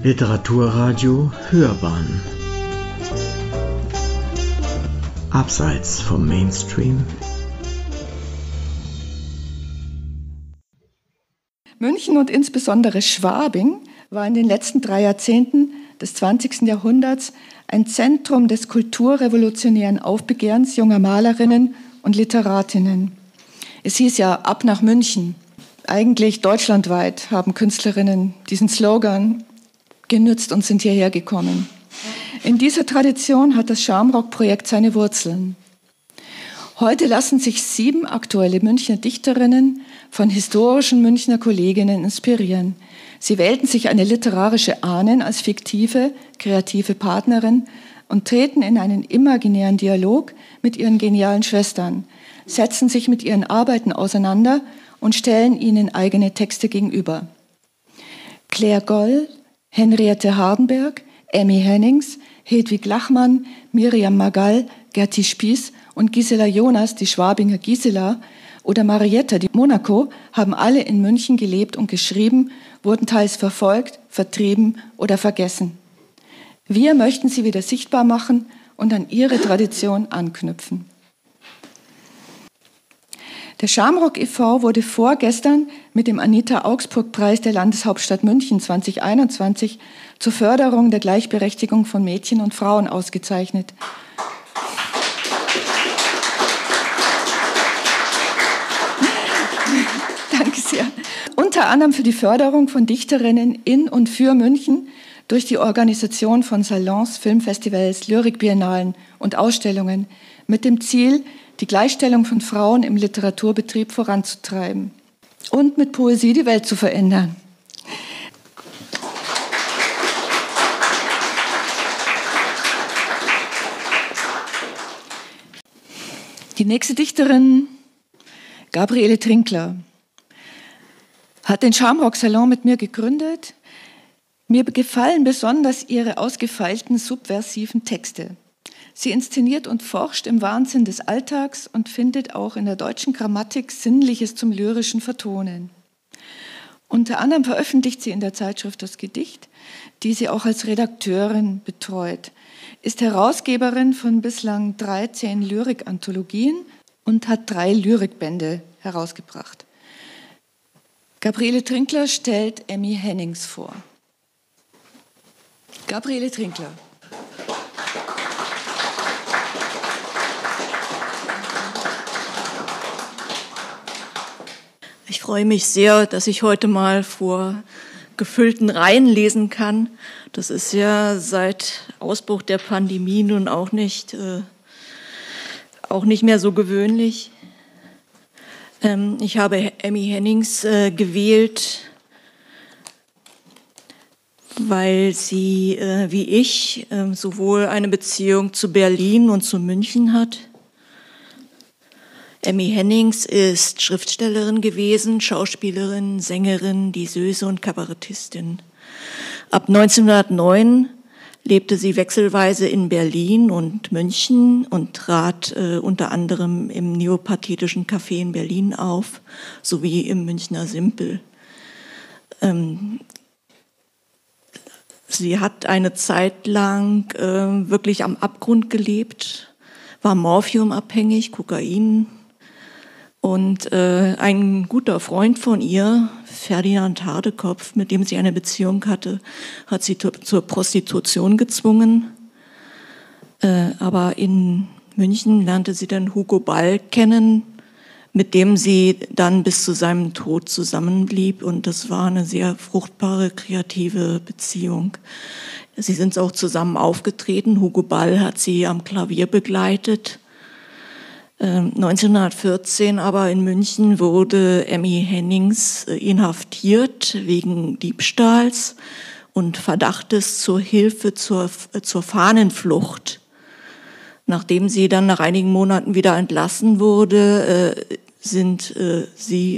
Literaturradio Hörbahn Abseits vom Mainstream München und insbesondere Schwabing war in den letzten drei Jahrzehnten des 20. Jahrhunderts ein Zentrum des kulturrevolutionären Aufbegehrens junger Malerinnen und Literatinnen. Es hieß ja ab nach München. Eigentlich deutschlandweit haben Künstlerinnen diesen Slogan genützt und sind hierher gekommen. In dieser Tradition hat das Schamrock-Projekt seine Wurzeln. Heute lassen sich sieben aktuelle Münchner Dichterinnen von historischen Münchner Kolleginnen inspirieren. Sie wählten sich eine literarische Ahnen als fiktive, kreative Partnerin und treten in einen imaginären Dialog mit ihren genialen Schwestern, setzen sich mit ihren Arbeiten auseinander und stellen ihnen eigene Texte gegenüber. Claire Goll, Henriette Hardenberg, Emmy Hennings, Hedwig Lachmann, Miriam Magall, Gerti Spieß und Gisela Jonas, die Schwabinger Gisela, oder Marietta, die Monaco, haben alle in München gelebt und geschrieben, wurden teils verfolgt, vertrieben oder vergessen. Wir möchten sie wieder sichtbar machen und an ihre Tradition anknüpfen. Der Schamrock e.V. wurde vorgestern mit dem Anita Augsburg Preis der Landeshauptstadt München 2021 zur Förderung der Gleichberechtigung von Mädchen und Frauen ausgezeichnet. Danke sehr. Unter anderem für die Förderung von Dichterinnen in und für München durch die Organisation von Salons, Filmfestivals, Lyrikbiennalen und Ausstellungen mit dem Ziel, die Gleichstellung von Frauen im Literaturbetrieb voranzutreiben und mit Poesie die Welt zu verändern. Die nächste Dichterin, Gabriele Trinkler, hat den Schamrock Salon mit mir gegründet. Mir gefallen besonders ihre ausgefeilten subversiven Texte. Sie inszeniert und forscht im Wahnsinn des Alltags und findet auch in der deutschen Grammatik Sinnliches zum lyrischen Vertonen. Unter anderem veröffentlicht sie in der Zeitschrift Das Gedicht, die sie auch als Redakteurin betreut, ist Herausgeberin von bislang 13 Lyrikanthologien und hat drei Lyrikbände herausgebracht. Gabriele Trinkler stellt Emmy Hennings vor. Gabriele Trinkler. Ich freue mich sehr, dass ich heute mal vor gefüllten Reihen lesen kann. Das ist ja seit Ausbruch der Pandemie nun auch nicht, äh, auch nicht mehr so gewöhnlich. Ähm, ich habe Emmy Hennings äh, gewählt, weil sie, äh, wie ich, äh, sowohl eine Beziehung zu Berlin und zu München hat Emmy Hennings ist Schriftstellerin gewesen, Schauspielerin, Sängerin, Diseuse und Kabarettistin. Ab 1909 lebte sie wechselweise in Berlin und München und trat äh, unter anderem im neopathetischen Café in Berlin auf, sowie im Münchner Simpel. Ähm, sie hat eine Zeit lang äh, wirklich am Abgrund gelebt, war morphiumabhängig, Kokain, und äh, ein guter Freund von ihr, Ferdinand Hardekopf, mit dem sie eine Beziehung hatte, hat sie zur Prostitution gezwungen. Äh, aber in München lernte sie dann Hugo Ball kennen, mit dem sie dann bis zu seinem Tod zusammenblieb. Und das war eine sehr fruchtbare, kreative Beziehung. Sie sind auch zusammen aufgetreten. Hugo Ball hat sie am Klavier begleitet. 1914 ähm, aber in München wurde Emmy Hennings äh, inhaftiert wegen Diebstahls und Verdachtes zur Hilfe zur, äh, zur Fahnenflucht. Nachdem sie dann nach einigen Monaten wieder entlassen wurde, äh, sind sie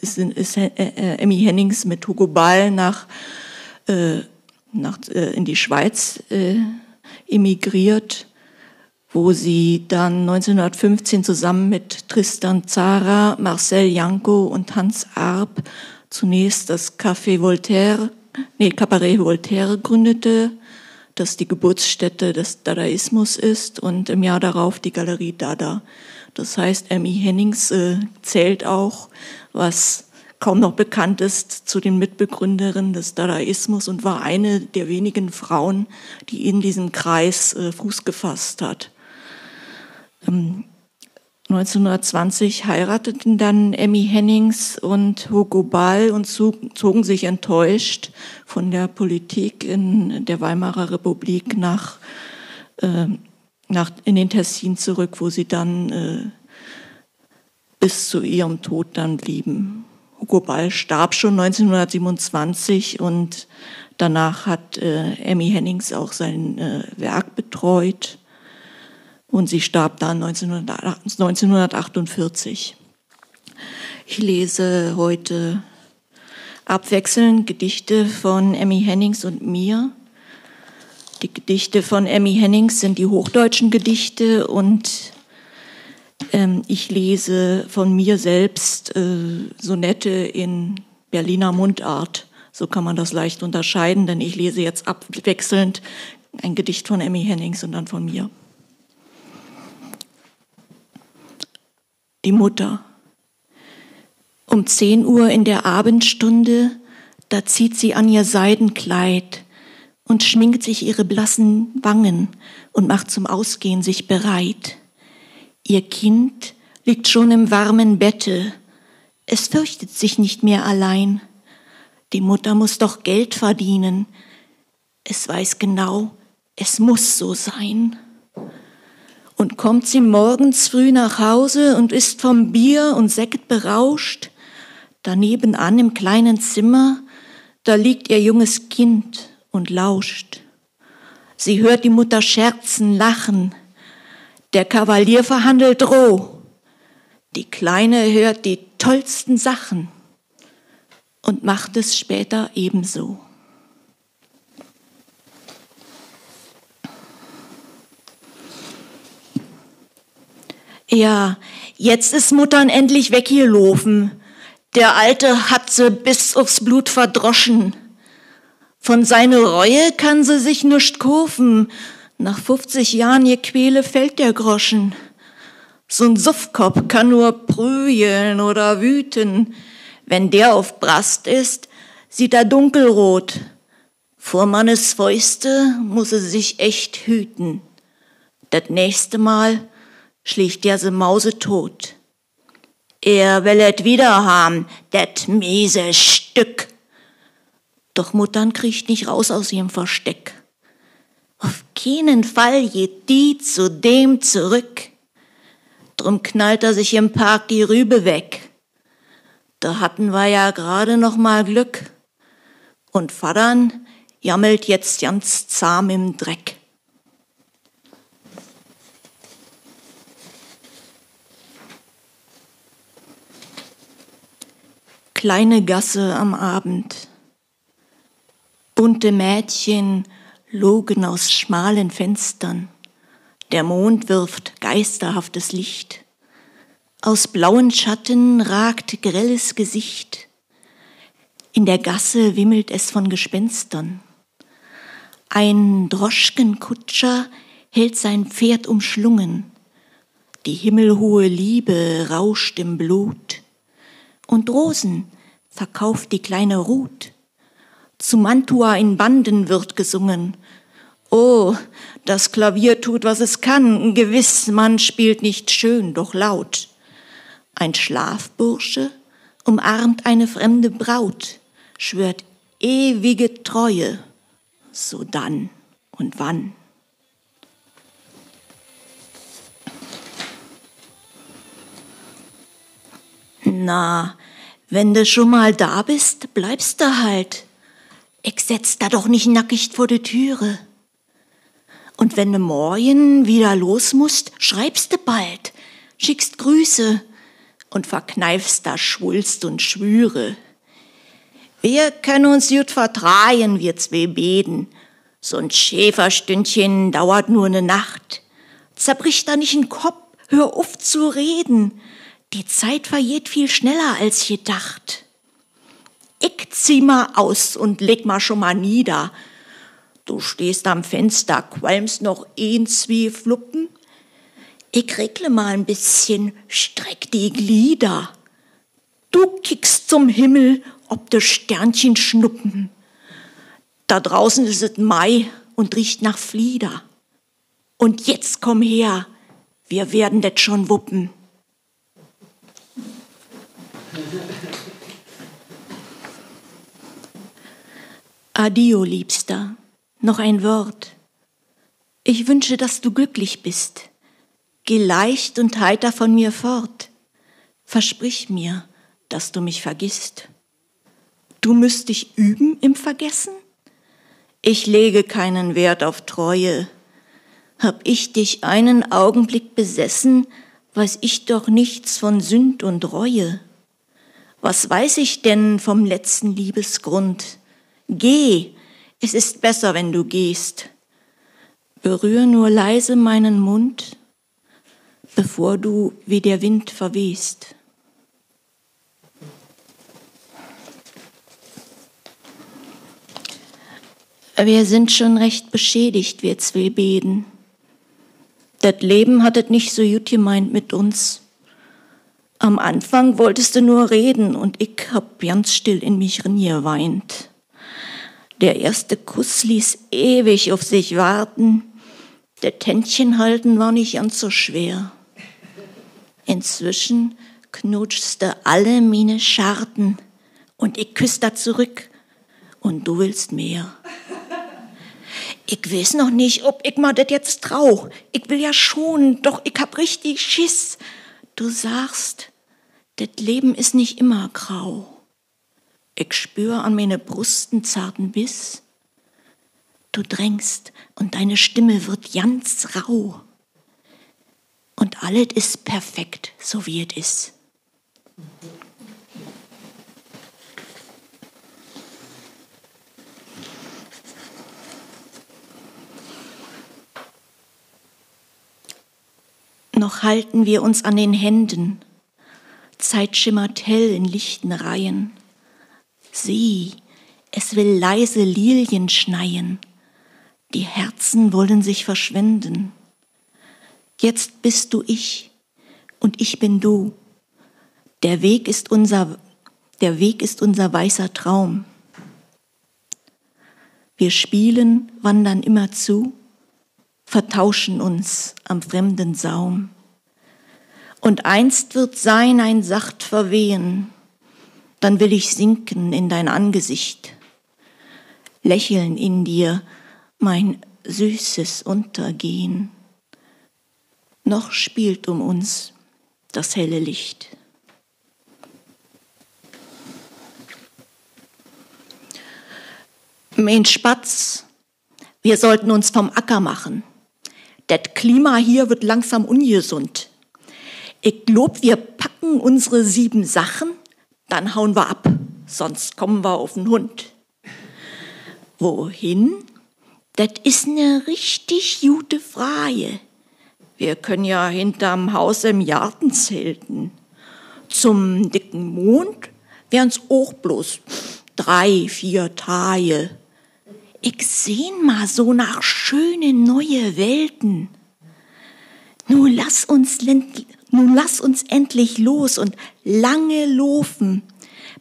ist, ist Emmy Hennings mit Hugo Ball nach, nach in die Schweiz emigriert wo sie dann 1915 zusammen mit Tristan Zara, Marcel Janko und Hans Arp zunächst das Café Voltaire nee, Cabaret Voltaire gründete, das die Geburtsstätte des Dadaismus ist und im Jahr darauf die Galerie Dada. Das heißt, Emmy Hennings äh, zählt auch, was kaum noch bekannt ist, zu den Mitbegründerinnen des Dadaismus und war eine der wenigen Frauen, die in diesem Kreis äh, Fuß gefasst hat. Ähm, 1920 heirateten dann Emmy Hennings und Hugo Ball und zogen sich enttäuscht von der Politik in der Weimarer Republik nach, äh, nach in den Tessin zurück, wo sie dann äh, bis zu ihrem Tod dann blieben. Hugo Ball starb schon 1927 und danach hat äh, Emmy Hennings auch sein äh, Werk betreut und sie starb dann 1948. Ich lese heute abwechselnd Gedichte von Emmy Hennings und mir. Die Gedichte von Emmy Hennings sind die hochdeutschen Gedichte und ähm, ich lese von mir selbst äh, Sonette in Berliner Mundart. So kann man das leicht unterscheiden, denn ich lese jetzt abwechselnd ein Gedicht von Emmy Hennings und dann von mir. die Mutter. Um zehn Uhr in der Abendstunde, da zieht sie an ihr Seidenkleid und schminkt sich ihre blassen Wangen und macht zum Ausgehen sich bereit. Ihr Kind liegt schon im warmen Bette, es fürchtet sich nicht mehr allein. Die Mutter muss doch Geld verdienen, es weiß genau, es muss so sein. Und kommt sie morgens früh nach Hause und ist vom Bier und Sekt berauscht, daneben an im kleinen Zimmer, da liegt ihr junges Kind und lauscht. Sie hört die Mutter scherzen, lachen. Der Kavalier verhandelt roh. Die Kleine hört die tollsten Sachen und macht es später ebenso. Ja, jetzt ist Muttern endlich weggelaufen. Der Alte hat sie bis aufs Blut verdroschen. Von seiner Reue kann sie sich nischt kaufen. Nach 50 Jahren ihr Quäle fällt der Groschen. So'n Suffkopf kann nur prügeln oder wüten. Wenn der auf Brast ist, sieht er dunkelrot. Vor Mannes Fäuste muss er sich echt hüten. Das nächste Mal schlicht der se Mause tot. Er willet wieder haben, det miese Stück. Doch Muttern kriecht nicht raus aus ihrem Versteck. Auf keinen Fall geht die zu dem zurück. Drum knallt er sich im Park die Rübe weg. Da hatten wir ja gerade noch mal Glück. Und Vatern jammelt jetzt ganz zahm im Dreck. kleine Gasse am Abend. Bunte Mädchen logen aus schmalen Fenstern. Der Mond wirft geisterhaftes Licht. Aus blauen Schatten ragt grelles Gesicht. In der Gasse wimmelt es von Gespenstern. Ein Droschkenkutscher hält sein Pferd umschlungen. Die himmelhohe Liebe rauscht im Blut und Rosen verkauft die kleine Ruth. Zu Mantua in Banden wird gesungen. Oh, das Klavier tut, was es kann. Gewiss, man spielt nicht schön, doch laut. Ein Schlafbursche umarmt eine fremde Braut, schwört ewige Treue. So dann und wann. Na, wenn du schon mal da bist, bleibst du halt. Ich setz da doch nicht nackig vor die Türe. Und wenn du morgen wieder los musst, schreibst du bald, schickst Grüße und verkneifst da Schwulst und Schwüre. Wir können uns gut vertragen, wir zwei beten. So ein Schäferstündchen dauert nur ne Nacht. Zerbricht da nicht den Kopf, hör auf zu reden. Die Zeit vergeht viel schneller als gedacht. Ich zieh mal aus und leg mal schon mal nieder. Du stehst am Fenster, qualmst noch ein, zwei Fluppen. Ich regle mal ein bisschen, streck die Glieder. Du kickst zum Himmel, ob de Sternchen schnuppen. Da draußen ist es Mai und riecht nach Flieder. Und jetzt komm her, wir werden das schon wuppen. Adio, Liebster, noch ein Wort. Ich wünsche, dass du glücklich bist. Geh leicht und heiter von mir fort. Versprich mir, dass du mich vergisst. Du müsst dich üben im Vergessen? Ich lege keinen Wert auf Treue. Hab ich dich einen Augenblick besessen, weiß ich doch nichts von Sünd und Reue. Was weiß ich denn vom letzten Liebesgrund? Geh, es ist besser, wenn du gehst. Berühr nur leise meinen Mund, bevor du wie der Wind verwehst. Wir sind schon recht beschädigt, wir zwei Beden. Das Leben hat es nicht so gut gemeint mit uns. Am Anfang wolltest du nur reden und ich hab ganz still in mich geweint. Der erste Kuss ließ ewig auf sich warten. Der Tändchen halten war nicht ganz so schwer. Inzwischen knutschste alle meine Scharten und ich küsste zurück und du willst mehr. Ich weiß noch nicht, ob ich mal das jetzt trau. Ich will ja schon, doch ich hab richtig Schiss. Du sagst, das Leben ist nicht immer grau. Ich spür an meine Brusten zarten Biss. Du drängst und deine Stimme wird ganz rau. Und alles ist perfekt, so wie es ist. Noch halten wir uns an den Händen. Zeit schimmert hell in lichten Reihen. Sieh, es will leise Lilien schneien. Die Herzen wollen sich verschwenden. Jetzt bist du ich und ich bin du. Der Weg ist unser, der Weg ist unser weißer Traum. Wir spielen, wandern immer zu vertauschen uns am fremden Saum. Und einst wird sein ein sacht Verwehen, dann will ich sinken in dein Angesicht, lächeln in dir mein süßes Untergehen. Noch spielt um uns das helle Licht. Mein Spatz, wir sollten uns vom Acker machen. Das Klima hier wird langsam ungesund. Ich glaub, wir packen unsere sieben Sachen, dann hauen wir ab, sonst kommen wir auf den Hund. Wohin? Das ist eine richtig gute Frage. Wir können ja hinterm Haus im Garten zelten. Zum dicken Mond wären's auch bloß drei, vier Tage ich sehn mal so nach schöne neue Welten. Nun lass uns, nun lass uns endlich los und lange laufen,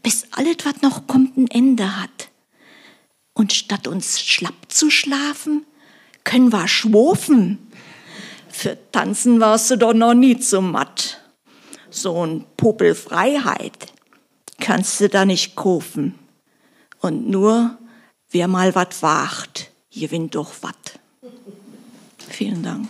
bis alles, was noch kommt, ein Ende hat. Und statt uns schlapp zu schlafen, können wir schwofen. Für Tanzen warst du doch noch nie zu matt. So ein Popel Freiheit kannst du da nicht kaufen. Und nur Wer mal wat wagt, gewinnt doch wat. Vielen Dank.